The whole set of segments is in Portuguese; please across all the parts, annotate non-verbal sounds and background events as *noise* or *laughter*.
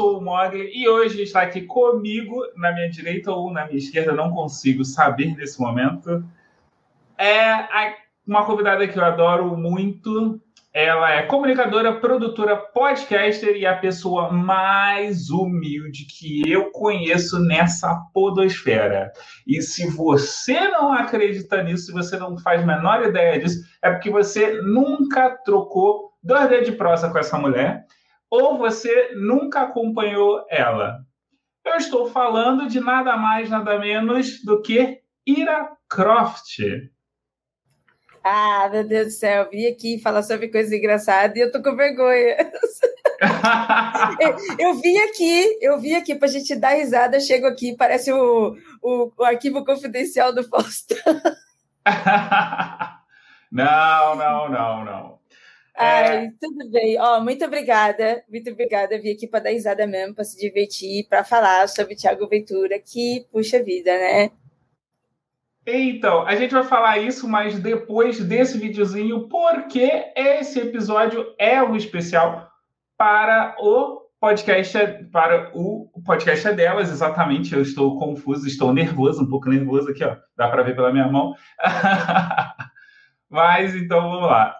sou o Mogli e hoje está aqui comigo, na minha direita ou na minha esquerda, não consigo saber nesse momento. É uma convidada que eu adoro muito. Ela é comunicadora, produtora, podcaster e a pessoa mais humilde que eu conheço nessa podosfera. E se você não acredita nisso, se você não faz a menor ideia disso, é porque você nunca trocou dois dedos de prosa com essa mulher ou você nunca acompanhou ela. Eu estou falando de nada mais, nada menos do que Ira Croft. Ah, meu Deus do céu, vim aqui falar sobre coisas engraçadas e eu tô com vergonha. *laughs* eu vim aqui, eu vim aqui pra gente dar risada, chego aqui, parece o, o, o arquivo confidencial do Faustão. *laughs* não, não, não, não. Ai, é... tudo bem. Ó, muito obrigada, muito obrigada. Vim aqui para dar risada mesmo, para se divertir, para falar sobre Tiago Ventura, que puxa vida, né? Então, a gente vai falar isso, mas depois desse videozinho, porque esse episódio é um especial para o podcast, para o podcast delas, exatamente. Eu estou confuso, estou nervoso, um pouco nervoso aqui, ó. Dá para ver pela minha mão. *laughs* mas então vamos lá.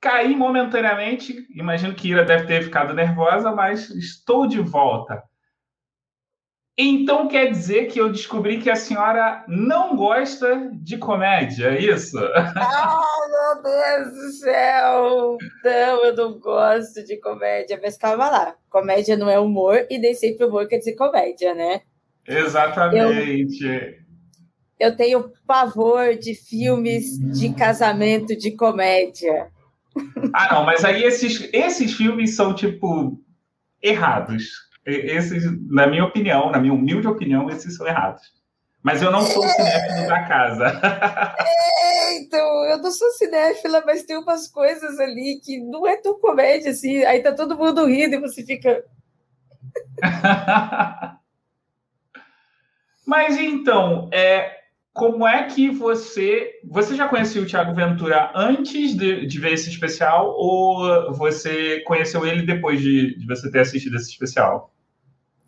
Caí momentaneamente. Imagino que Ira deve ter ficado nervosa, mas estou de volta. Então quer dizer que eu descobri que a senhora não gosta de comédia, é isso? Ah, meu Deus do céu! Não, eu não gosto de comédia, mas calma lá. Comédia não é humor e nem sempre humor quer dizer comédia, né? Exatamente. Eu eu tenho pavor de filmes de casamento de comédia. Ah, não, mas aí esses, esses filmes são, tipo, errados. Esses, na minha opinião, na minha humilde opinião, esses são errados. Mas eu não sou cinéfilo da casa. É, então, eu não sou cinéfila, mas tem umas coisas ali que não é tão comédia assim. Aí tá todo mundo rindo e você fica. *laughs* mas então, é, como é que você. Você já conhecia o Thiago Ventura antes de, de ver esse especial ou você conheceu ele depois de, de você ter assistido esse especial?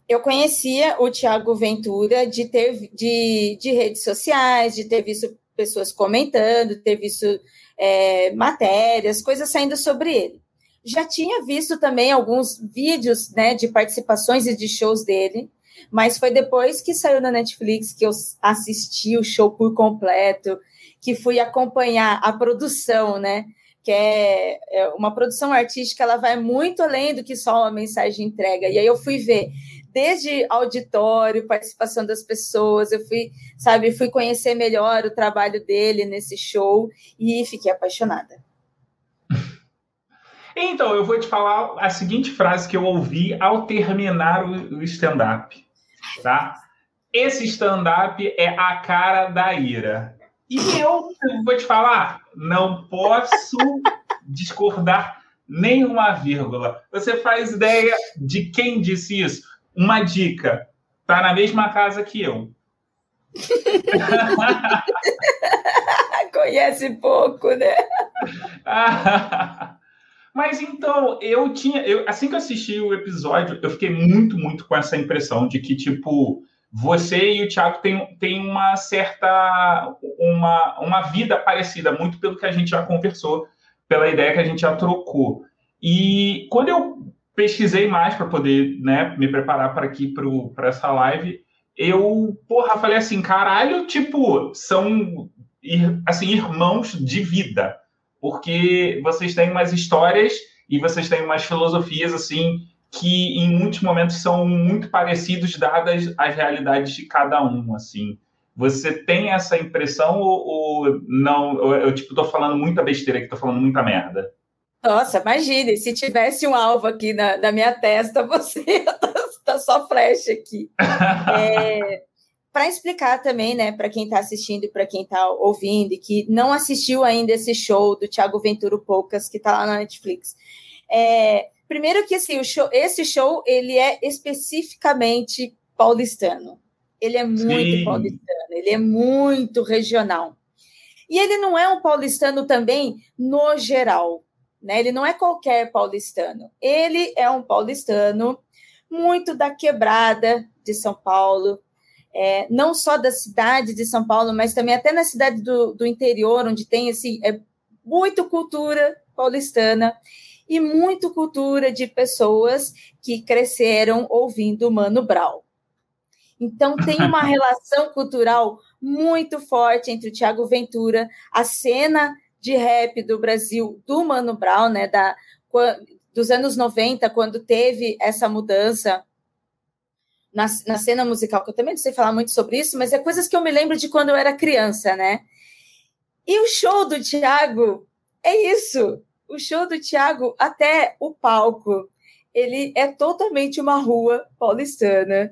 Eu conhecia o Thiago Ventura de ter de, de redes sociais, de ter visto pessoas comentando, ter visto é, matérias, coisas saindo sobre ele. Já tinha visto também alguns vídeos né, de participações e de shows dele, mas foi depois que saiu na Netflix que eu assisti o show por completo, que fui acompanhar a produção, né? Que é, é uma produção artística, ela vai muito além do que só uma mensagem entrega. E aí eu fui ver desde auditório, participação das pessoas, eu fui, sabe, fui conhecer melhor o trabalho dele nesse show e fiquei apaixonada. Então, eu vou te falar a seguinte frase que eu ouvi ao terminar o stand-up tá? Esse stand-up é a cara da ira. E eu vou te falar, não posso discordar nenhuma vírgula. Você faz ideia de quem disse isso? Uma dica: tá na mesma casa que eu. *laughs* Conhece pouco, né? *laughs* Mas então, eu tinha. Eu, assim que eu assisti o episódio, eu fiquei muito, muito com essa impressão de que, tipo, você e o Thiago têm, têm uma certa. Uma, uma vida parecida, muito pelo que a gente já conversou, pela ideia que a gente já trocou. E quando eu pesquisei mais para poder né, me preparar para aqui para essa live, eu, porra, falei assim, caralho, tipo, são assim, irmãos de vida porque vocês têm umas histórias e vocês têm umas filosofias assim que em muitos momentos são muito parecidos dadas as realidades de cada um, assim. Você tem essa impressão ou, ou não? Eu, eu tipo tô falando muita besteira aqui, tô falando muita merda. Nossa, imagine, se tivesse um alvo aqui na, na minha testa, *laughs* você tá, tá só flecha aqui. *laughs* É, para explicar também, né, para quem está assistindo e para quem está ouvindo e que não assistiu ainda esse show do Thiago Venturo Poucas, que está lá na Netflix. É, primeiro que assim, show, esse show ele é especificamente paulistano. Ele é muito Sim. paulistano, ele é muito regional. E ele não é um paulistano também no geral, né? Ele não é qualquer paulistano. Ele é um paulistano muito da quebrada de São Paulo, é, não só da cidade de São Paulo, mas também até na cidade do, do interior, onde tem assim, é, muito cultura paulistana e muito cultura de pessoas que cresceram ouvindo Mano Brown. Então tem uma *laughs* relação cultural muito forte entre o Tiago Ventura, a cena de rap do Brasil do Mano Brown, né, da, dos anos 90, quando teve essa mudança na, na cena musical, que eu também não sei falar muito sobre isso, mas é coisas que eu me lembro de quando eu era criança, né? E o show do Tiago é isso. O show do Tiago, até o palco, ele é totalmente uma rua paulistana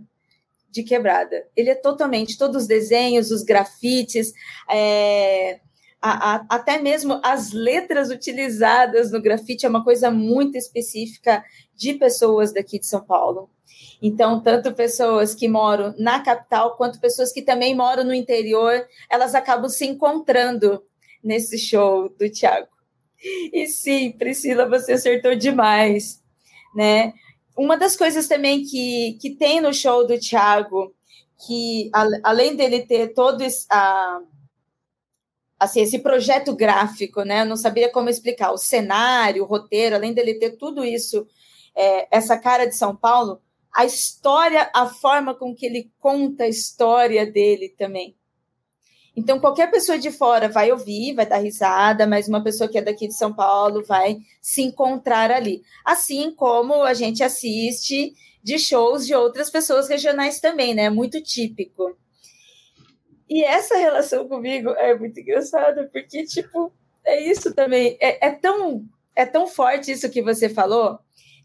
de quebrada. Ele é totalmente, todos os desenhos, os grafites, é, a, a, até mesmo as letras utilizadas no grafite é uma coisa muito específica de pessoas daqui de São Paulo. Então, tanto pessoas que moram na capital, quanto pessoas que também moram no interior, elas acabam se encontrando nesse show do Tiago. E sim, Priscila, você acertou demais, né? Uma das coisas também que, que tem no show do Thiago, que a, além dele ter todo esse, a, assim, esse projeto gráfico, né? Eu não sabia como explicar, o cenário, o roteiro, além dele ter tudo isso, é, essa cara de São Paulo, a história, a forma com que ele conta a história dele também. Então, qualquer pessoa de fora vai ouvir, vai dar risada, mas uma pessoa que é daqui de São Paulo vai se encontrar ali. Assim como a gente assiste de shows de outras pessoas regionais também, né? Muito típico. E essa relação comigo é muito engraçada, porque, tipo, é isso também. É, é, tão, é tão forte isso que você falou,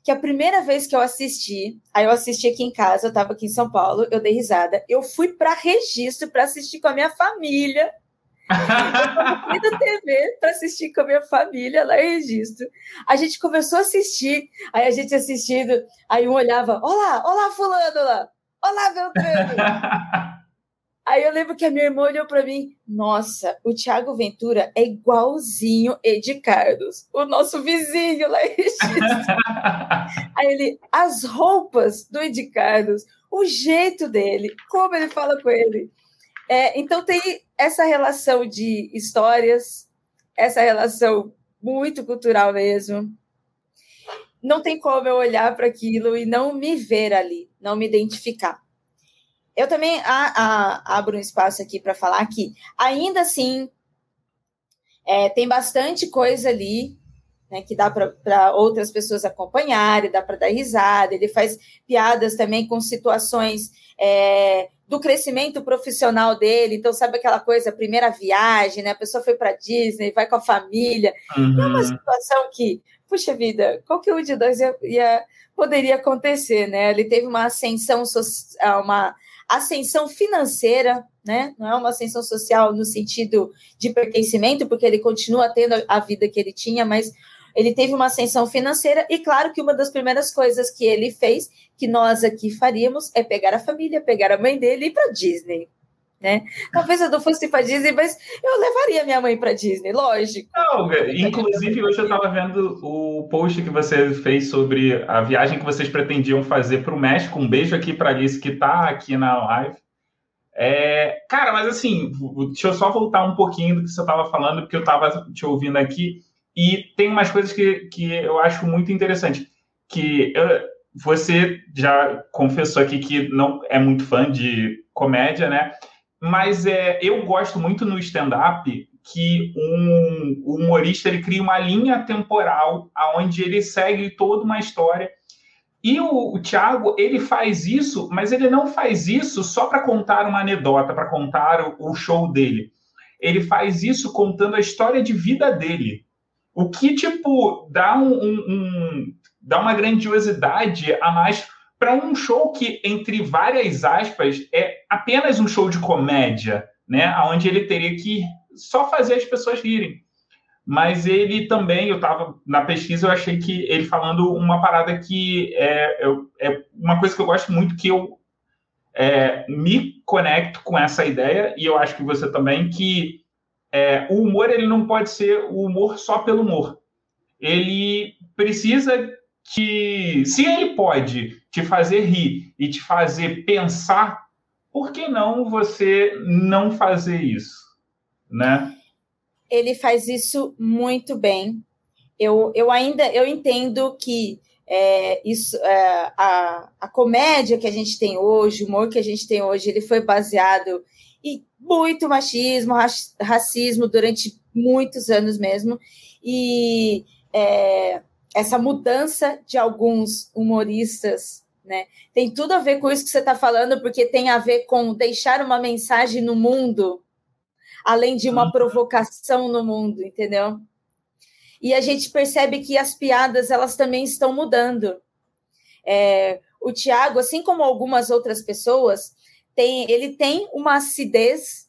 que a primeira vez que eu assisti, aí eu assisti aqui em casa, eu estava aqui em São Paulo, eu dei risada, eu fui para registro para assistir com a minha família. eu fui da TV para assistir com a minha família lá em registro. A gente começou a assistir, aí a gente assistindo, aí um olhava, olá, olá fulano lá, olá Beltrano. *laughs* Aí eu lembro que a minha irmã olhou para mim, nossa, o Thiago Ventura é igualzinho Ed Carlos, o nosso vizinho lá em *laughs* Aí ele, as roupas do Ed Carlos, o jeito dele, como ele fala com ele. É, então tem essa relação de histórias, essa relação muito cultural mesmo. Não tem como eu olhar para aquilo e não me ver ali, não me identificar. Eu também a, a, abro um espaço aqui para falar que, ainda assim, é, tem bastante coisa ali né, que dá para outras pessoas acompanharem, dá para dar risada. Ele faz piadas também com situações é, do crescimento profissional dele. Então, sabe aquela coisa, primeira viagem, né? A pessoa foi para Disney, vai com a família. Uhum. É uma situação que, puxa vida, qualquer um de nós ia, ia, poderia acontecer, né? Ele teve uma ascensão, uma ascensão financeira, né? Não é uma ascensão social no sentido de pertencimento, porque ele continua tendo a vida que ele tinha, mas ele teve uma ascensão financeira e claro que uma das primeiras coisas que ele fez, que nós aqui faríamos, é pegar a família, pegar a mãe dele e ir para Disney né? Talvez eu não fosse para Disney, mas eu levaria minha mãe para Disney, lógico. Não, inclusive hoje eu estava vendo o post que você fez sobre a viagem que vocês pretendiam fazer para o México. Um beijo aqui para Alice que está aqui na live. É, cara, mas assim, deixa eu só voltar um pouquinho do que você estava falando, porque eu estava te ouvindo aqui e tem umas coisas que, que eu acho muito interessante. Que eu, você já confessou aqui que não é muito fã de comédia, né? Mas é, eu gosto muito no stand-up que um, humorista ele cria uma linha temporal aonde ele segue toda uma história. E o, o Thiago, ele faz isso, mas ele não faz isso só para contar uma anedota, para contar o, o show dele. Ele faz isso contando a história de vida dele. O que, tipo, dá um, um, um dá uma grandiosidade a mais para um show que, entre várias aspas, é apenas um show de comédia, né? Onde ele teria que só fazer as pessoas rirem. Mas ele também, eu estava na pesquisa, eu achei que ele falando uma parada que é, é uma coisa que eu gosto muito, que eu é, me conecto com essa ideia, e eu acho que você também, que é, o humor ele não pode ser o humor só pelo humor. Ele precisa que, se ele pode te fazer rir e te fazer pensar, por que não você não fazer isso, né? Ele faz isso muito bem. Eu, eu ainda eu entendo que é, isso, é, a, a comédia que a gente tem hoje, o humor que a gente tem hoje, ele foi baseado em muito machismo, racismo durante muitos anos mesmo. E é, essa mudança de alguns humoristas, né? Tem tudo a ver com isso que você está falando, porque tem a ver com deixar uma mensagem no mundo, além de uma uhum. provocação no mundo, entendeu? e a gente percebe que as piadas elas também estão mudando. É, o Tiago, assim como algumas outras pessoas, tem, ele tem uma acidez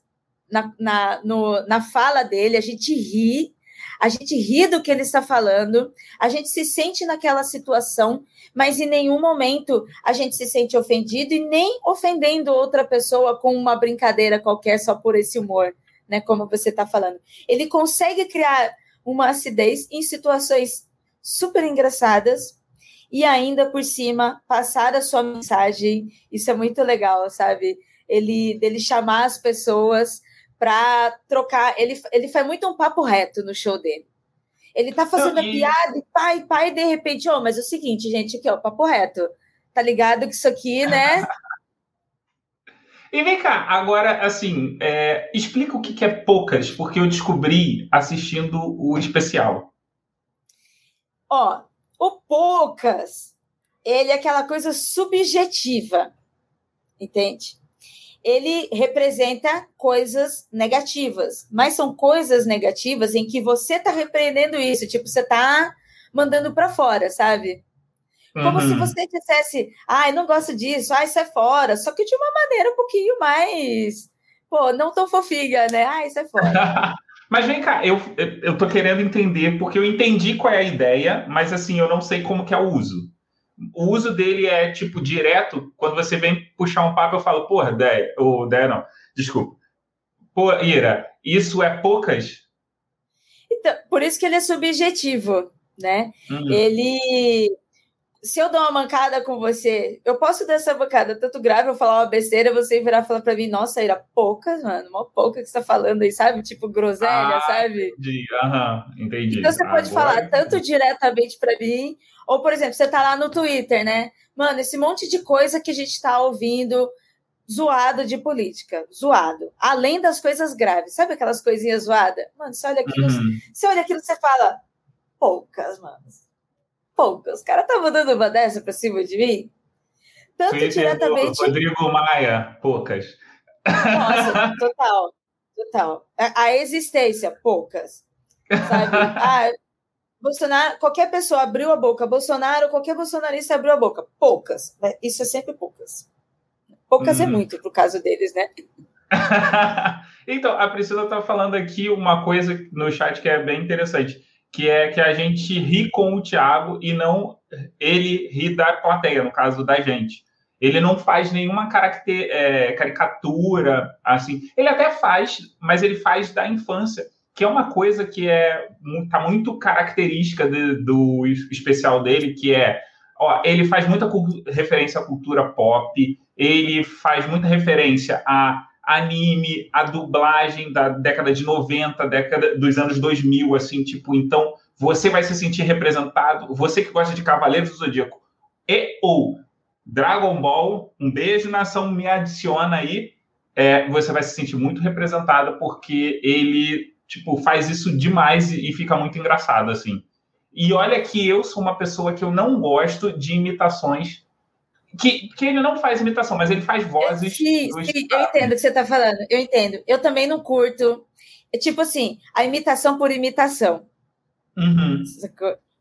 na, na, no, na fala dele, a gente ri, a gente ri do que ele está falando, a gente se sente naquela situação, mas em nenhum momento a gente se sente ofendido e nem ofendendo outra pessoa com uma brincadeira qualquer só por esse humor, né? Como você está falando. Ele consegue criar uma acidez em situações super engraçadas e ainda por cima passar a sua mensagem. Isso é muito legal, sabe? Ele dele chamar as pessoas para trocar. Ele, ele faz muito um papo reto no show dele. Ele tá fazendo a piada e pai, pai, de repente, ó, oh, mas é o seguinte, gente, aqui, ó, papo reto. Tá ligado que isso aqui, né? *laughs* E vem cá, agora, assim, é, explica o que é poucas, porque eu descobri assistindo o especial. Ó, o poucas, ele é aquela coisa subjetiva, entende? Ele representa coisas negativas, mas são coisas negativas em que você está repreendendo isso, tipo, você está mandando para fora, sabe? Como uhum. se você dissesse, ai, ah, não gosto disso, ai, isso é fora. Só que de uma maneira um pouquinho mais, pô, não tão fofinha, né? Ah, isso é fora. *laughs* mas vem cá, eu, eu tô querendo entender, porque eu entendi qual é a ideia, mas assim, eu não sei como que é o uso. O uso dele é, tipo, direto, quando você vem puxar um papo, eu falo, porra, ideia, ou ideia não, desculpa. Pô, Ira, isso é poucas? Então, por isso que ele é subjetivo, né? Uhum. Ele se eu dou uma mancada com você, eu posso dar essa mancada tanto grave, eu falar uma besteira, você virar e falar pra mim, nossa, era poucas, mano, uma pouca que você tá falando aí, sabe? Tipo, groselha, ah, sabe? Entendi, aham, entendi. Então você pode Agora... falar tanto diretamente pra mim, ou, por exemplo, você tá lá no Twitter, né? Mano, esse monte de coisa que a gente tá ouvindo zoado de política, zoado. Além das coisas graves, sabe aquelas coisinhas zoadas? Mano, você olha aquilo, uhum. você olha aquilo você fala, poucas, mano poucas. Os caras estavam dando uma dessa pra cima de mim. Tanto Twitter diretamente. Rodrigo Maia, poucas. Nossa, *laughs* total. Total. A, a existência, poucas. Sabe? *laughs* Ah, Bolsonaro, qualquer pessoa abriu a boca, Bolsonaro, qualquer bolsonarista abriu a boca. Poucas. Isso é sempre poucas. Poucas é hum. é muito pro caso deles, né? *laughs* então, a Priscila está falando aqui uma coisa no chat que é bem interessante que é que a gente ri com o Thiago e não ele ri da plateia, no caso da gente. Ele não faz nenhuma é, caricatura, assim. Ele até faz, mas ele faz da infância, que é uma coisa que é tá muito característica de, do especial dele, que é, ó, ele faz muita referência à cultura pop, ele faz muita referência a anime, a dublagem da década de 90, década dos anos 2000, assim, tipo, então você vai se sentir representado, você que gosta de Cavaleiros do Zodíaco e ou Dragon Ball, um beijo, nação, me adiciona aí, é, você vai se sentir muito representada porque ele, tipo, faz isso demais e, e fica muito engraçado, assim. E olha que eu sou uma pessoa que eu não gosto de imitações que, que ele não faz imitação, mas ele faz vozes. Sim, sim eu entendo o que você está falando. Eu entendo. Eu também não curto. É tipo assim, a imitação por imitação. Uhum.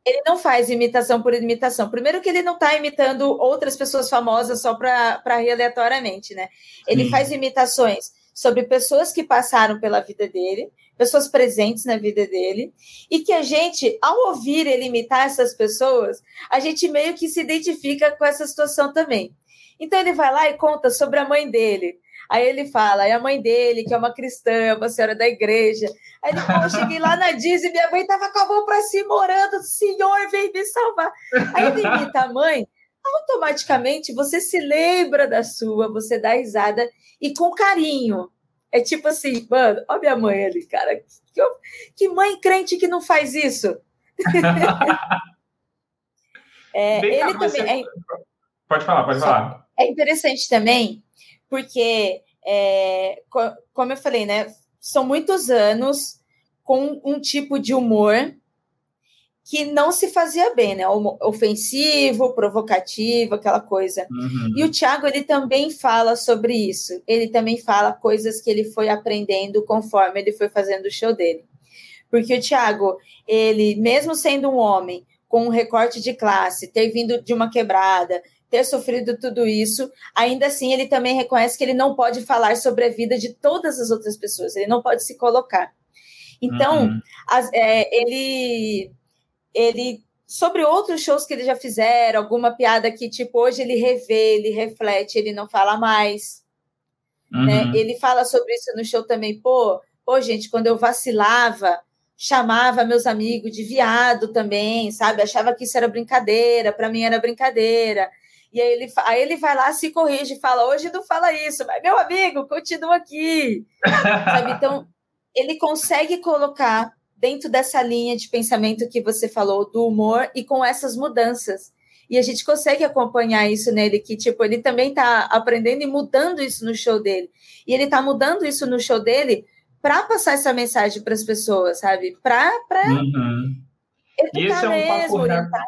Ele não faz imitação por imitação. Primeiro que ele não está imitando outras pessoas famosas só para rir aleatoriamente, né? Ele Sim. faz imitações sobre pessoas que passaram pela vida dele, pessoas presentes na vida dele, e que a gente, ao ouvir ele imitar essas pessoas, a gente meio que se identifica com essa situação também. Então ele vai lá e conta sobre a mãe dele. Aí ele fala, é a mãe dele, que é uma cristã, uma senhora da igreja. Aí ele fala, eu cheguei lá na Disney, minha mãe estava com a mão para cima orando, Senhor, vem me salvar. Aí ele imita a mãe, automaticamente você se lembra da sua, você dá risada e com carinho. É tipo assim, mano, olha minha mãe ali, cara. Que, que mãe crente que não faz isso? *laughs* é, ele também. É... Pode falar, pode falar. É interessante também porque, é, como eu falei, né, são muitos anos com um tipo de humor que não se fazia bem, né? Ofensivo, provocativo, aquela coisa. Uhum. E o Thiago, ele também fala sobre isso. Ele também fala coisas que ele foi aprendendo conforme ele foi fazendo o show dele. Porque o Thiago, ele, mesmo sendo um homem com um recorte de classe, ter vindo de uma quebrada, ter sofrido tudo isso, ainda assim ele também reconhece que ele não pode falar sobre a vida de todas as outras pessoas, ele não pode se colocar. Então, uhum. as, é, ele, ele, sobre outros shows que ele já fizeram, alguma piada que, tipo, hoje ele revê, ele reflete, ele não fala mais. Né? Uhum. Né? Ele fala sobre isso no show também, pô, pô, gente, quando eu vacilava, chamava meus amigos de viado também, sabe? Achava que isso era brincadeira, para mim era brincadeira. E aí ele, aí ele vai lá, se corrige e fala: hoje não fala isso, mas meu amigo, continua aqui. *laughs* Então, ele consegue colocar dentro dessa linha de pensamento que você falou, do humor, e com essas mudanças. E a gente consegue acompanhar isso nele, que, tipo, ele também está aprendendo e mudando isso no show dele. E ele está mudando isso no show dele para passar essa mensagem para as pessoas, sabe? Para uhum. educar é um mesmo, orientar.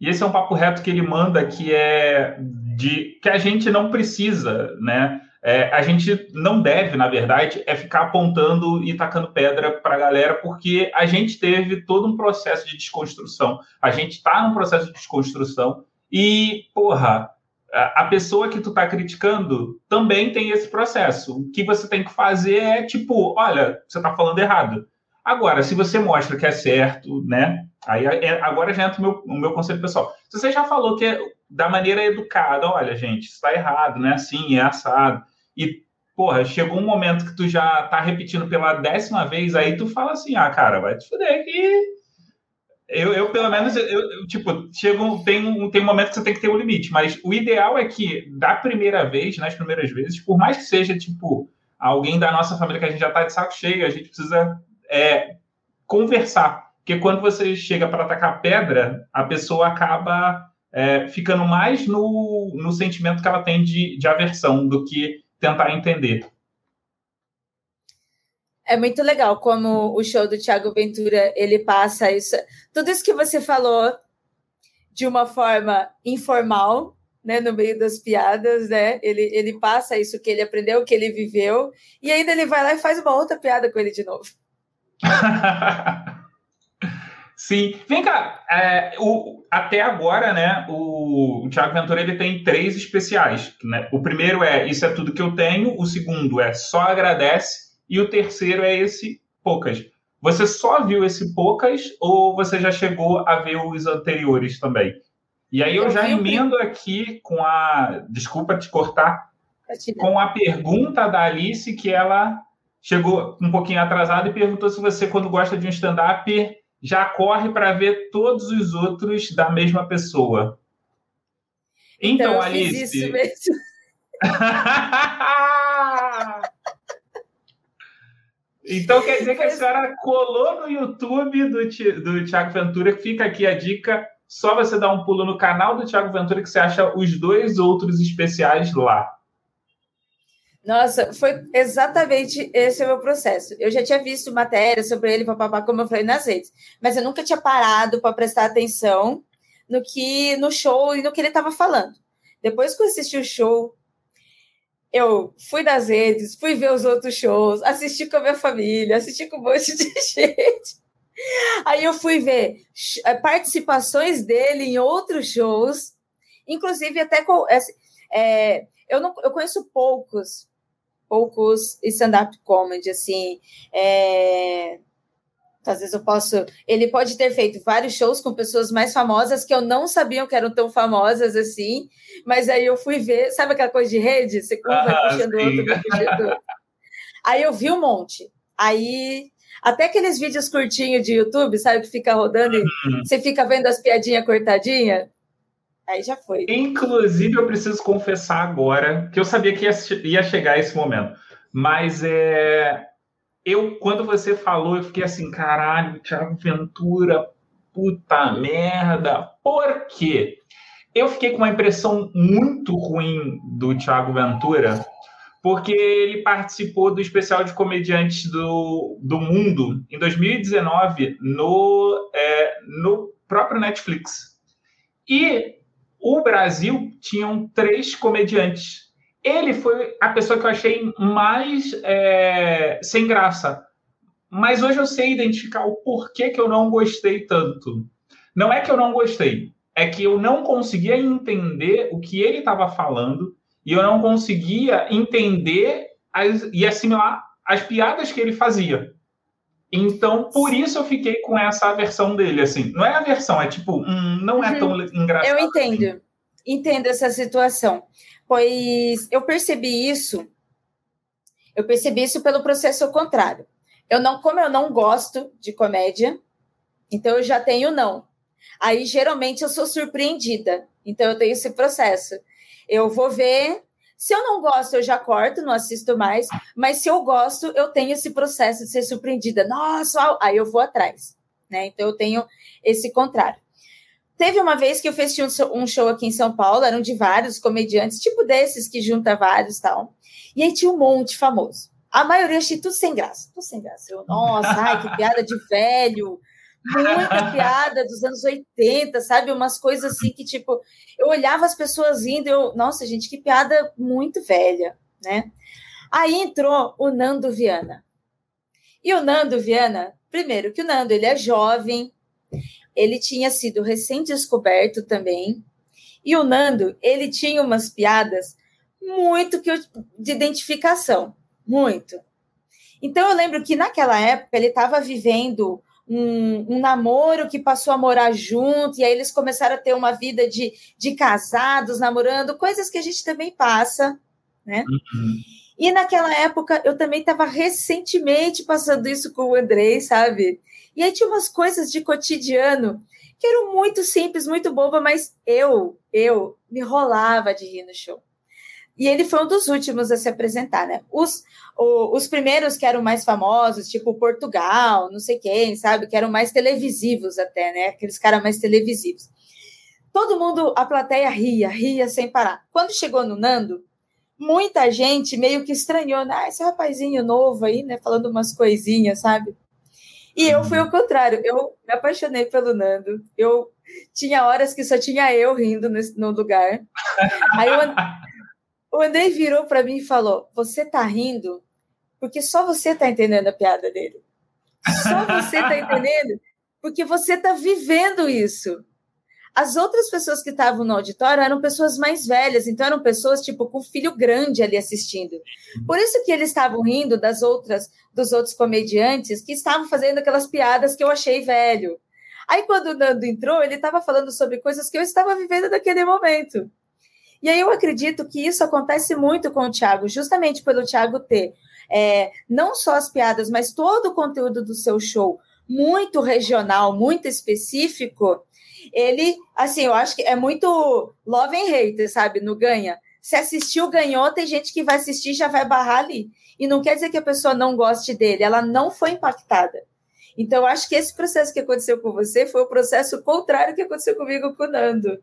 E esse é um papo reto que ele manda que é de que a gente não precisa, né? É, a gente não deve, na verdade, é ficar apontando e tacando pedra para a galera, porque a gente teve todo um processo de desconstrução. A gente está num processo de desconstrução e, porra, a pessoa que tu está criticando também tem esse processo. O que você tem que fazer é tipo, olha, você está falando errado. Agora, se você mostra que é certo, né? Aí é, agora já entra o meu, o meu conselho pessoal. Se você já falou que é da maneira educada, olha, gente, está errado, né? Assim, é assado. E, porra, chegou um momento que tu já tá repetindo pela décima vez, aí tu fala assim, ah, cara, vai te fuder que. Eu, eu pelo menos, eu, eu, tipo, chego, tem, um, tem um momento que você tem que ter um limite, mas o ideal é que, da primeira vez, nas primeiras vezes, por mais que seja, tipo, alguém da nossa família que a gente já tá de saco cheio, a gente precisa é, conversar porque quando você chega para atacar pedra, a pessoa acaba é, ficando mais no, no sentimento que ela tem de, de aversão do que tentar entender. É muito legal como o show do Thiago Ventura ele passa isso, tudo isso que você falou de uma forma informal, né, no meio das piadas, né? Ele, ele passa isso que ele aprendeu, que ele viveu, e ainda ele vai lá e faz uma outra piada com ele de novo. *laughs* Sim. Vem cá, é, o, até agora, né, o, o Thiago Ventura ele tem três especiais. Né? O primeiro é Isso é Tudo Que Eu Tenho, o segundo é Só Agradece, e o terceiro é esse Poucas. Você só viu esse Poucas ou você já chegou a ver os anteriores também? E aí eu, eu já emendo aqui com a. Desculpa te cortar. Com a pergunta da Alice, que ela chegou um pouquinho atrasada e perguntou se você, quando gosta de um stand-up, já corre para ver todos os outros da mesma pessoa. Então, então Alice. Fiz isso mesmo. *laughs* então quer dizer que a senhora colou no YouTube do, do Tiago Ventura, que fica aqui a dica. Só você dar um pulo no canal do Tiago Ventura que você acha os dois outros especiais lá. Nossa, foi exatamente esse o meu processo. Eu já tinha visto matéria sobre ele, papapá, como eu falei nas redes, mas eu nunca tinha parado para prestar atenção no que no show e no que ele estava falando. Depois que eu assisti o show, eu fui nas redes, fui ver os outros shows, assisti com a minha família, assisti com um monte de *laughs* gente. Aí eu fui ver eh, participações dele em outros shows, inclusive até com. É, eu, não, eu conheço poucos, poucos stand-up comedy, assim. É, às vezes eu posso. Ele pode ter feito vários shows com pessoas mais famosas que eu não sabia que eram tão famosas assim, mas aí eu fui ver, sabe aquela coisa de rede? Você ah, vai puxando outro, vai puxando outro. Aí eu vi um monte. Aí até aqueles vídeos curtinhos de YouTube, sabe, que fica rodando e uhum. você fica vendo as piadinhas cortadinhas. Aí já foi. Inclusive, eu preciso confessar agora que eu sabia que ia, ia chegar esse momento. Mas é, eu, quando você falou, eu fiquei assim, caralho, Thiago Ventura, puta merda. Por quê? Eu fiquei com uma impressão muito ruim do Thiago Ventura porque ele participou do especial de comediantes do, do mundo em 2019 no, é, no próprio Netflix. E o Brasil tinham três comediantes. Ele foi a pessoa que eu achei mais é, sem graça. Mas hoje eu sei identificar o porquê que eu não gostei tanto. Não é que eu não gostei, é que eu não conseguia entender o que ele estava falando e eu não conseguia entender as, e assimilar as piadas que ele fazia. Então, por isso eu fiquei com essa aversão dele, assim. Não é aversão, é tipo, hum, não é tão uhum. engraçado. Eu entendo, assim. entendo essa situação. Pois eu percebi isso, eu percebi isso pelo processo contrário. Eu não, como eu não gosto de comédia, então eu já tenho não. Aí geralmente eu sou surpreendida. Então eu tenho esse processo. Eu vou ver. Se eu não gosto, eu já corto, não assisto mais. Mas se eu gosto, eu tenho esse processo de ser surpreendida. Nossa, aí eu vou atrás. Né? Então eu tenho esse contrário. Teve uma vez que eu fiz um show aqui em São Paulo, eram de vários comediantes, tipo desses que junta vários e tal. E aí tinha um monte famoso. A maioria achei tudo sem graça. Tudo sem graça. Eu, nossa, ai, que piada de velho muita *laughs* piada dos anos 80, sabe? Umas coisas assim que, tipo, eu olhava as pessoas indo, eu, nossa, gente, que piada muito velha, né? Aí entrou o Nando Viana. E o Nando Viana, primeiro que o Nando, ele é jovem, ele tinha sido recém-descoberto também, e o Nando, ele tinha umas piadas muito que eu, de identificação, muito. Então eu lembro que naquela época ele estava vivendo um, um, namoro que passou a morar junto, e aí eles começaram a ter uma vida de, de casados, namorando, coisas que a gente também passa, né? Uhum. E naquela época eu também estava recentemente passando isso com o Andrei, sabe? E aí tinha umas coisas de cotidiano que eram muito simples, muito boba, mas eu, eu me rolava de rir no show. E ele foi um dos últimos a se apresentar, né? Os, o, os primeiros que eram mais famosos, tipo Portugal, não sei quem, sabe? Que eram mais televisivos até, né? Aqueles caras mais televisivos. Todo mundo, a plateia ria, ria sem parar. Quando chegou no Nando, muita gente meio que estranhou, né? Ah, esse rapazinho novo aí, né? Falando umas coisinhas, sabe? E eu fui ao contrário, eu me apaixonei pelo Nando. Eu tinha horas que só tinha eu rindo no lugar. Aí eu, o Andrei virou para mim e falou: Você tá rindo porque só você tá entendendo a piada dele. Só você tá entendendo porque você tá vivendo isso. As outras pessoas que estavam no auditório eram pessoas mais velhas, então eram pessoas tipo com filho grande ali assistindo. Por isso que eles estavam rindo das outras dos outros comediantes que estavam fazendo aquelas piadas que eu achei velho. Aí quando o Nando entrou, ele estava falando sobre coisas que eu estava vivendo naquele momento. E aí eu acredito que isso acontece muito com o Thiago, justamente pelo Thiago ter é, não só as piadas, mas todo o conteúdo do seu show muito regional, muito específico. Ele, assim, eu acho que é muito love and hate, sabe? No ganha. Se assistiu, ganhou, tem gente que vai assistir já vai barrar ali. E não quer dizer que a pessoa não goste dele, ela não foi impactada. Então, eu acho que esse processo que aconteceu com você foi o processo contrário que aconteceu comigo com o Nando.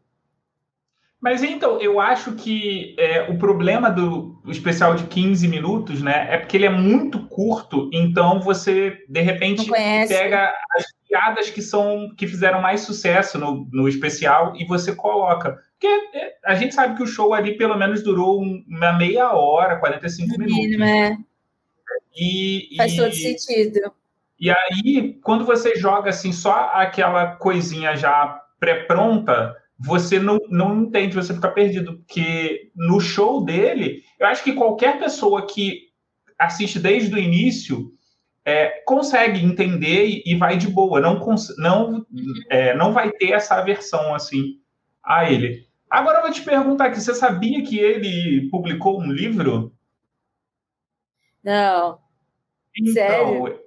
Mas então, eu acho que é, o problema do especial de 15 minutos, né, é porque ele é muito curto, então você, de repente, pega as piadas que são que fizeram mais sucesso no, no especial e você coloca. Porque é, a gente sabe que o show ali pelo menos durou uma meia hora, 45 minutos. É. E, Faz e... todo sentido. E aí, quando você joga assim só aquela coisinha já pré-pronta, você não, não entende, você fica perdido. Porque no show dele, eu acho que qualquer pessoa que assiste desde o início é, consegue entender e, e, vai de boa, não, não, é, não vai ter essa aversão assim a ele. Agora eu vou te perguntar aqui, você sabia que ele publicou um livro? Não. Então, Sério?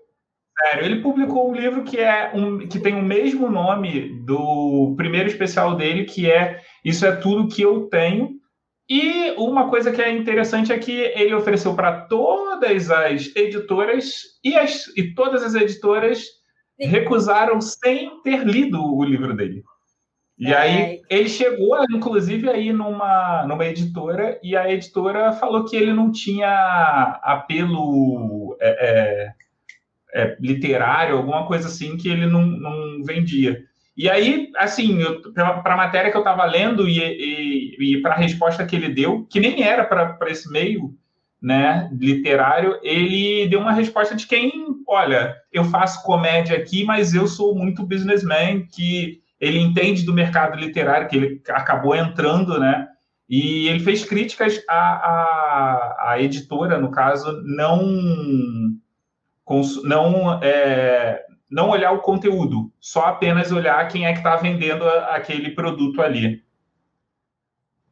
Sério, ele publicou um livro que é um, que tem o mesmo nome do primeiro especial dele, que é Isso é tudo que eu tenho. E uma coisa que é interessante é que ele ofereceu para todas as editoras e, as, e todas as editoras recusaram sem ter lido o livro dele. E é. aí ele chegou, inclusive, aí numa, numa editora, e a editora falou que ele não tinha apelo é, é, é, literário, alguma coisa assim, que ele não, não vendia. E aí, assim, para a matéria que eu estava lendo e, e, e para a resposta que ele deu, que nem era para esse meio né, literário, ele deu uma resposta de quem, olha, eu faço comédia aqui, mas eu sou muito businessman, que ele entende do mercado literário, que ele acabou entrando, né? E ele fez críticas à, à, à editora, no caso, não não, é, não olhar o conteúdo, só apenas olhar quem é que está vendendo aquele produto ali.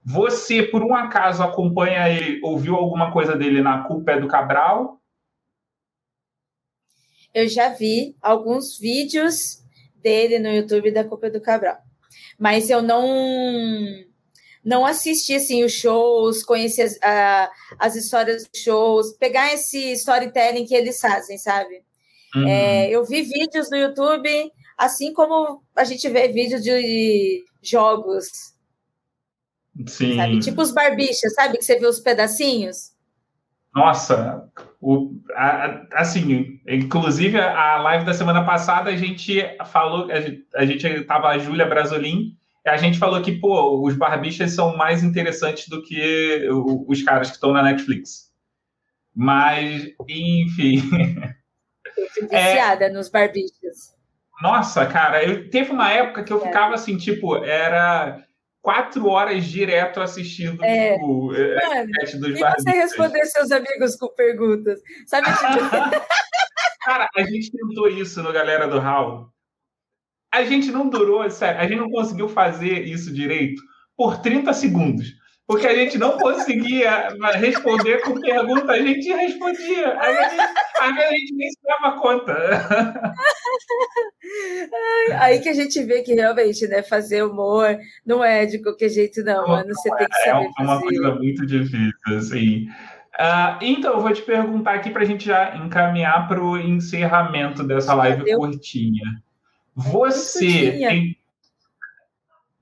Você, por um acaso, acompanha ele, ouviu alguma coisa dele na Culpa do Cabral? Eu já vi alguns vídeos dele no YouTube da Culpa do Cabral, mas eu não não assisti assim os shows, conhecer as, as histórias dos shows, pegar esse storytelling que eles fazem, sabe? Uhum. É, eu vi vídeos no YouTube, assim como a gente vê vídeos de jogos. Sim. Sabe? Tipo os barbichas, sabe? Que você vê os pedacinhos. Nossa, o, a, assim, inclusive a live da semana passada a gente falou, a gente estava a Júlia Brasolim, a gente falou que, pô, os barbichas são mais interessantes do que os caras que estão na Netflix. Mas, enfim. Eu fui viciada é... nos barbichas. Nossa, cara, eu teve uma época que eu é. ficava assim, tipo, era quatro horas direto assistindo é. tipo, é, Mano, dos e você responder seus amigos com perguntas. Sabe, tipo... *laughs* Cara, a gente tentou isso no Galera do Hall. A gente não durou, sério, a gente não conseguiu fazer isso direito por 30 segundos porque a gente não conseguia responder com pergunta, a gente respondia. Aí a gente, aí a gente nem se dava conta. *laughs* Aí que a gente vê que realmente, né, fazer humor não é de qualquer jeito, não, não mano. Você tem que saber. É uma fazer. coisa muito difícil, assim. Uh, então, eu vou te perguntar aqui para a gente já encaminhar para o encerramento dessa live Deu. curtinha. Você tem...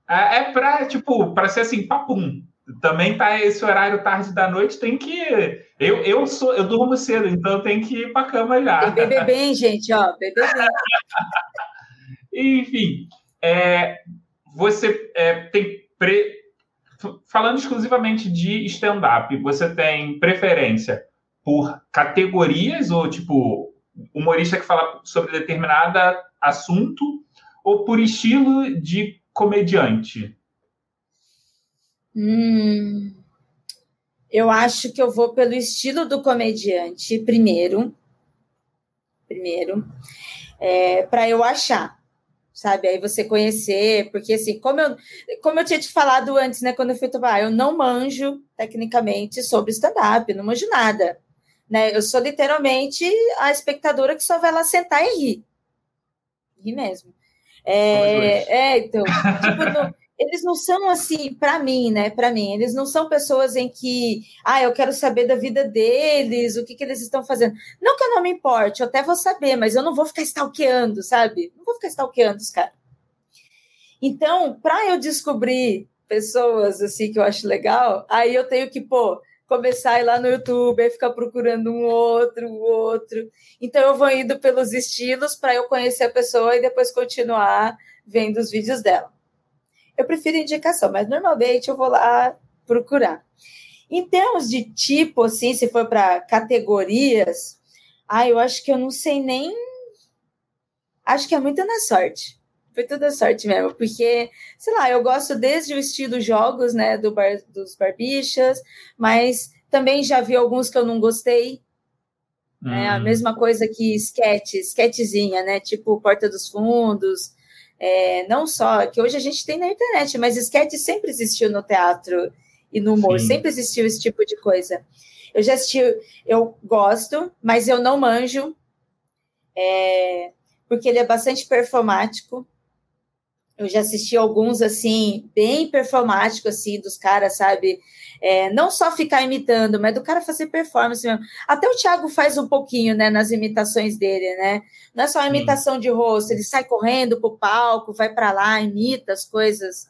É, é para, tipo, para ser assim, papum também tá esse horário tarde da noite, tem que. Eu, eu sou, eu durmo cedo, então tem que ir para cama já. Tem beber bem, gente, ó, beber bem. *laughs* Enfim, é, você é, tem. Pre... Falando exclusivamente de stand-up, você tem preferência por categorias ou tipo humorista que fala sobre determinado assunto ou por estilo de comediante? Hum, eu acho que eu vou pelo estilo do comediante primeiro. Primeiro. É, para eu achar sabe? Aí você conhecer, porque assim, como eu, como eu tinha te falado antes, né, quando eu fui tomar, eu não manjo tecnicamente sobre stand-up, não manjo nada, né? Eu sou literalmente a espectadora que só vai lá sentar e rir. Rir mesmo. É, é então, tipo, no, eles não são assim, para mim, né? Para mim, eles não são pessoas em que, ah, eu quero saber da vida deles, o que, que eles estão fazendo. Não que eu não me importe, eu até vou saber, mas eu não vou ficar stalkeando, sabe? Não vou ficar stalkeando os caras. Então, para eu descobrir pessoas assim que eu acho legal, aí eu tenho que, pô, começar a ir lá no YouTube, aí ficar procurando um outro, um outro. Então eu vou indo pelos estilos para eu conhecer a pessoa e depois continuar vendo os vídeos dela eu prefiro indicação, mas normalmente eu vou lá procurar. Em termos de tipo, assim, se for para categorias, ah, eu acho que eu não sei nem acho que é muito na sorte. Foi toda sorte mesmo, porque, sei lá, eu gosto desde o estilo jogos, né, do bar, dos barbichas, mas também já vi alguns que eu não gostei. Hum. É a hum. mesma coisa que sketch, sketchzinha, né? Tipo Porta dos Fundos. É, não só, que hoje a gente tem na internet, mas sketch sempre existiu no teatro e no humor, Sim. sempre existiu esse tipo de coisa. Eu já assisti, eu gosto, mas eu não manjo, é, porque ele é bastante performático. Eu já assisti alguns, assim, bem performáticos, assim, dos caras, sabe? É, não só ficar imitando, mas do cara fazer performance mesmo. Até o Thiago faz um pouquinho, né, nas imitações dele, né? Não é só uma imitação de rosto, ele sai correndo pro palco, vai para lá, imita as coisas.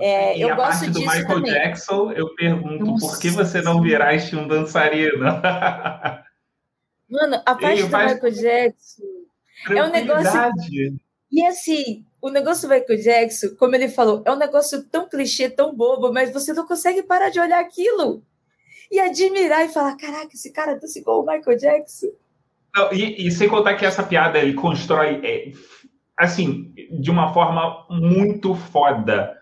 É, e eu a gosto parte do Michael também. Jackson, eu pergunto, Nossa. por que você não viraste um dançarino? Mano, a parte do Michael Jackson é um negócio... E assim, o negócio do Michael Jackson, como ele falou, é um negócio tão clichê, tão bobo, mas você não consegue parar de olhar aquilo e admirar e falar: caraca, esse cara tá igual o Michael Jackson. Não, e, e, sem contar que essa piada ele constrói, é, assim, de uma forma muito foda.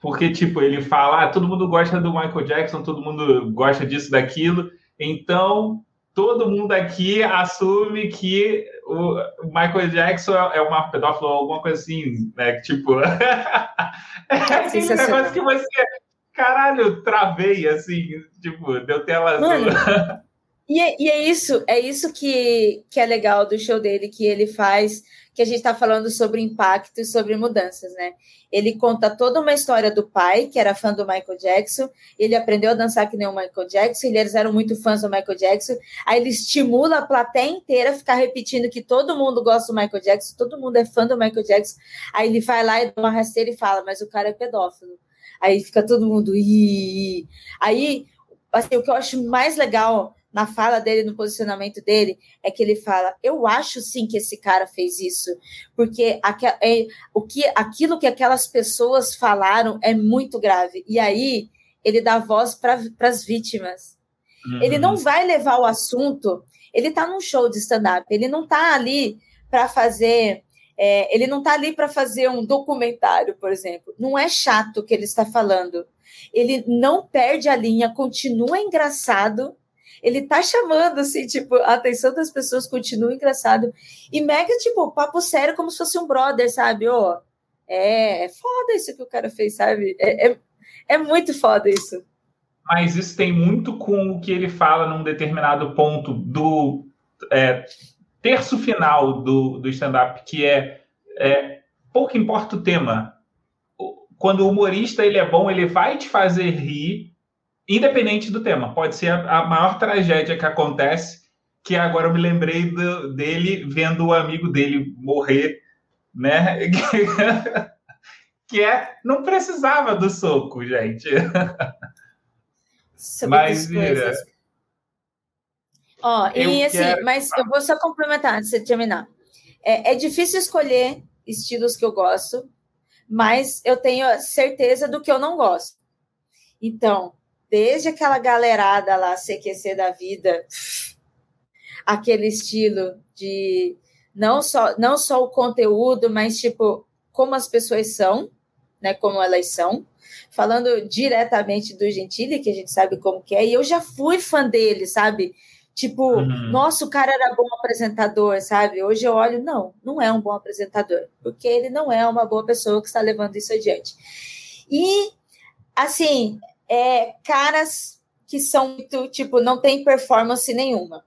Porque, tipo, ele fala: ah, todo mundo gosta do Michael Jackson, todo mundo gosta disso, daquilo. Então, todo mundo aqui assume que o Michael Jackson é uma pedófilo ou alguma coisa assim, né? Tipo, *laughs* é aquele negócio que você, caralho, travei, assim, tipo, deu tela azul. *laughs* E é, e é isso, é isso que, que é legal do show dele, que ele faz que a gente está falando sobre impacto e sobre mudanças, né? Ele conta toda uma história do pai, que era fã do Michael Jackson, ele aprendeu a dançar que nem o Michael Jackson, eles eram muito fãs do Michael Jackson, aí ele estimula a plateia inteira a ficar repetindo que todo mundo gosta do Michael Jackson, todo mundo é fã do Michael Jackson, aí ele vai lá e dá uma rasteira e fala, mas o cara é pedófilo. Aí fica todo mundo, Ih! aí, assim, o que eu acho mais legal na fala dele, no posicionamento dele, é que ele fala: Eu acho sim que esse cara fez isso, porque é, o que, aquilo que aquelas pessoas falaram é muito grave. E aí ele dá voz para as vítimas. Uhum. Ele não vai levar o assunto. Ele está num show de stand-up, ele não está ali para fazer. É, ele não está ali para fazer um documentário, por exemplo. Não é chato o que ele está falando. Ele não perde a linha, continua engraçado ele tá chamando, assim, tipo, a atenção das pessoas continua engraçado. E mega, tipo, papo sério, como se fosse um brother, sabe? Ó, oh, é, é foda isso que o cara fez, sabe? É, é, é muito foda isso. Mas isso tem muito com o que ele fala num determinado ponto do é, terço final do, do stand-up, que é, é pouco importa o tema. Quando o humorista ele é bom, ele vai te fazer rir independente do tema. Pode ser a, a maior tragédia que acontece, que agora eu me lembrei do, dele vendo o amigo dele morrer, né? *laughs* que é, não precisava do soco, gente. Mas vira. Ó, e assim, quero... mas eu vou só complementar antes de terminar. É, é difícil escolher estilos que eu gosto, mas eu tenho certeza do que eu não gosto. Então, desde aquela galerada lá, CQC da vida, aquele estilo de não só, não só o conteúdo, mas tipo, como as pessoas são, né? Como elas são. Falando diretamente do Gentili, que a gente sabe como que é, e eu já fui fã dele, sabe? Tipo, uhum. nossa, o cara era bom apresentador, sabe? Hoje eu olho, não, não é um bom apresentador, porque ele não é uma boa pessoa que está levando isso adiante. E, assim, é, caras que são muito, tipo, não tem performance nenhuma.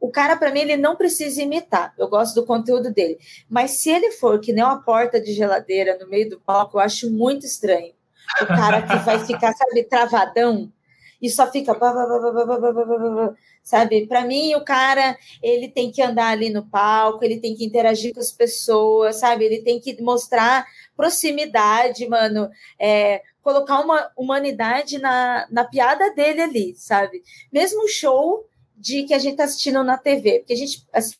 O cara, para mim, ele não precisa imitar. Eu gosto do conteúdo dele. Mas se ele for que nem uma porta de geladeira no meio do palco, eu acho muito estranho. O cara que vai ficar, sabe, travadão e só fica. Sabe? Para mim, o cara, ele tem que andar ali no palco, ele tem que interagir com as pessoas, sabe? Ele tem que mostrar proximidade, mano. É, colocar uma humanidade na, na piada dele ali, sabe? Mesmo show de que a gente tá assistindo na TV, porque a gente assim,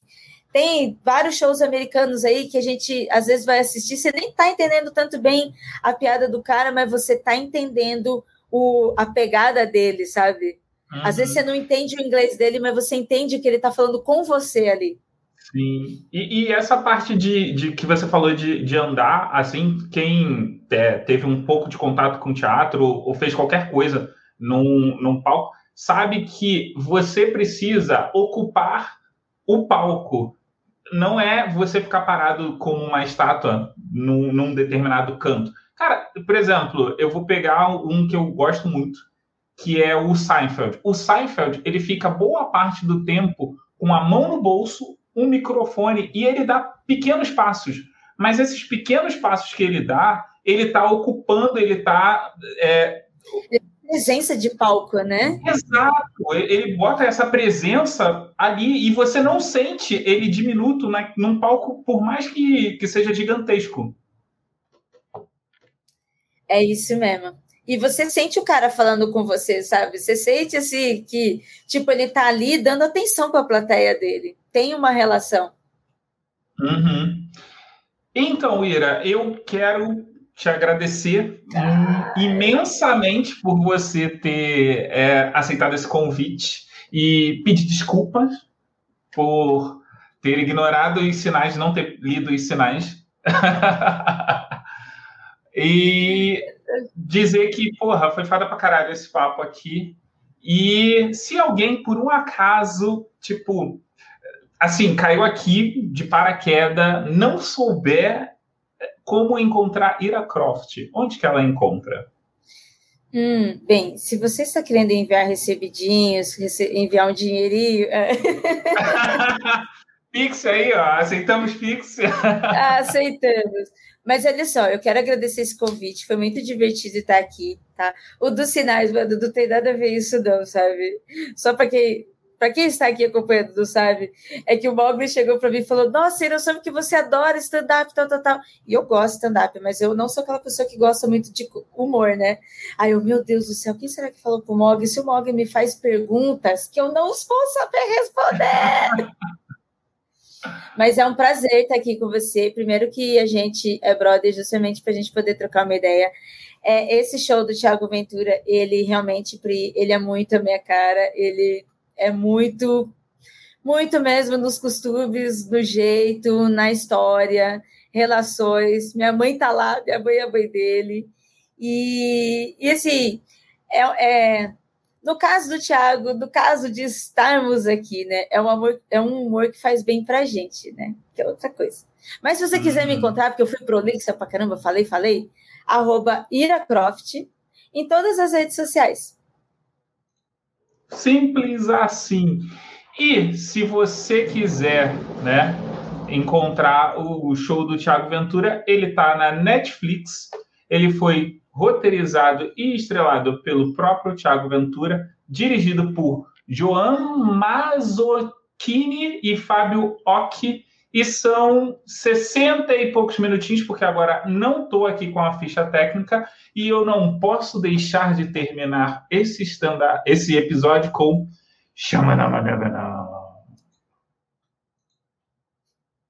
tem vários shows americanos aí que a gente às vezes vai assistir, você nem tá entendendo tanto bem a piada do cara, mas você tá entendendo o, a pegada dele, sabe? Uhum. Às vezes uhum. você não entende o inglês dele, mas você entende que ele tá falando com você ali. Sim. E, e, essa parte de, de que você falou de, de andar, assim, quem é, teve um pouco de contato com teatro ou fez qualquer coisa num, num palco, sabe que você precisa ocupar o palco. Não é você ficar parado como uma estátua num, num determinado canto. Cara, por exemplo, eu vou pegar um que eu gosto muito, que é o Seinfeld. O Seinfeld, ele fica boa parte do tempo com a mão no bolso um microfone e ele dá pequenos passos. Mas esses pequenos passos que ele dá, ele está ocupando, ele está. É... Presença de palco, né? Exato. Ele bota essa presença ali e você não sente ele diminuto na, num palco, por mais que, que seja gigantesco. É isso mesmo. E você sente o cara falando com você, sabe? Você sente assim que, tipo, ele tá ali dando atenção para a plateia dele. Tem uma relação. Uhum. Então, Ira, eu quero te agradecer ah. imensamente por você ter é, aceitado esse convite e pedir desculpas por ter ignorado os sinais, não ter lido os sinais. *laughs* e dizer que, porra, foi fada pra caralho esse papo aqui. E se alguém, por um acaso, tipo, assim, caiu aqui de paraquedas, não souber como encontrar Ira Croft, onde que ela encontra? Hum, bem, se você está querendo enviar recebidinhos, rece enviar um dinheirinho. *laughs* Pix aí, ó. Aceitamos Pix. *laughs* Aceitamos. Mas olha só, eu quero agradecer esse convite, foi muito divertido estar aqui, tá? O dos sinais, mano, não tem nada a ver isso, não, sabe? Só para quem. Para quem está aqui acompanhando, não sabe, é que o Mogli chegou para mim e falou: Nossa, eu soube que você adora stand-up, tal, tal, tal. E eu gosto de stand-up, mas eu não sou aquela pessoa que gosta muito de humor, né? Aí eu, meu Deus do céu, quem será que falou pro Mogli? Se o Mogli me faz perguntas que eu não vou saber responder. *laughs* Mas é um prazer estar aqui com você. Primeiro que a gente é brother justamente para a gente poder trocar uma ideia. É, esse show do Thiago Ventura, ele realmente, ele é muito a minha cara. Ele é muito, muito mesmo nos costumes, no jeito, na história, relações. Minha mãe tá lá, minha mãe é a mãe dele. E, e assim, é, é no caso do Thiago, no caso de estarmos aqui, né? É um amor, é um humor que faz bem pra gente, né? Que é outra coisa. Mas se você quiser me uhum. encontrar, porque eu fui prolixa pra caramba, falei, falei, arroba iracroft em todas as redes sociais. Simples assim. E se você quiser, né, encontrar o show do Thiago Ventura, ele tá na Netflix. Ele foi roteirizado e estrelado pelo próprio Thiago Ventura, dirigido por Joan Mazzochini e Fábio Occhi, e são 60 e poucos minutinhos, porque agora não estou aqui com a ficha técnica e eu não posso deixar de terminar esse, esse episódio com Chama na Manana.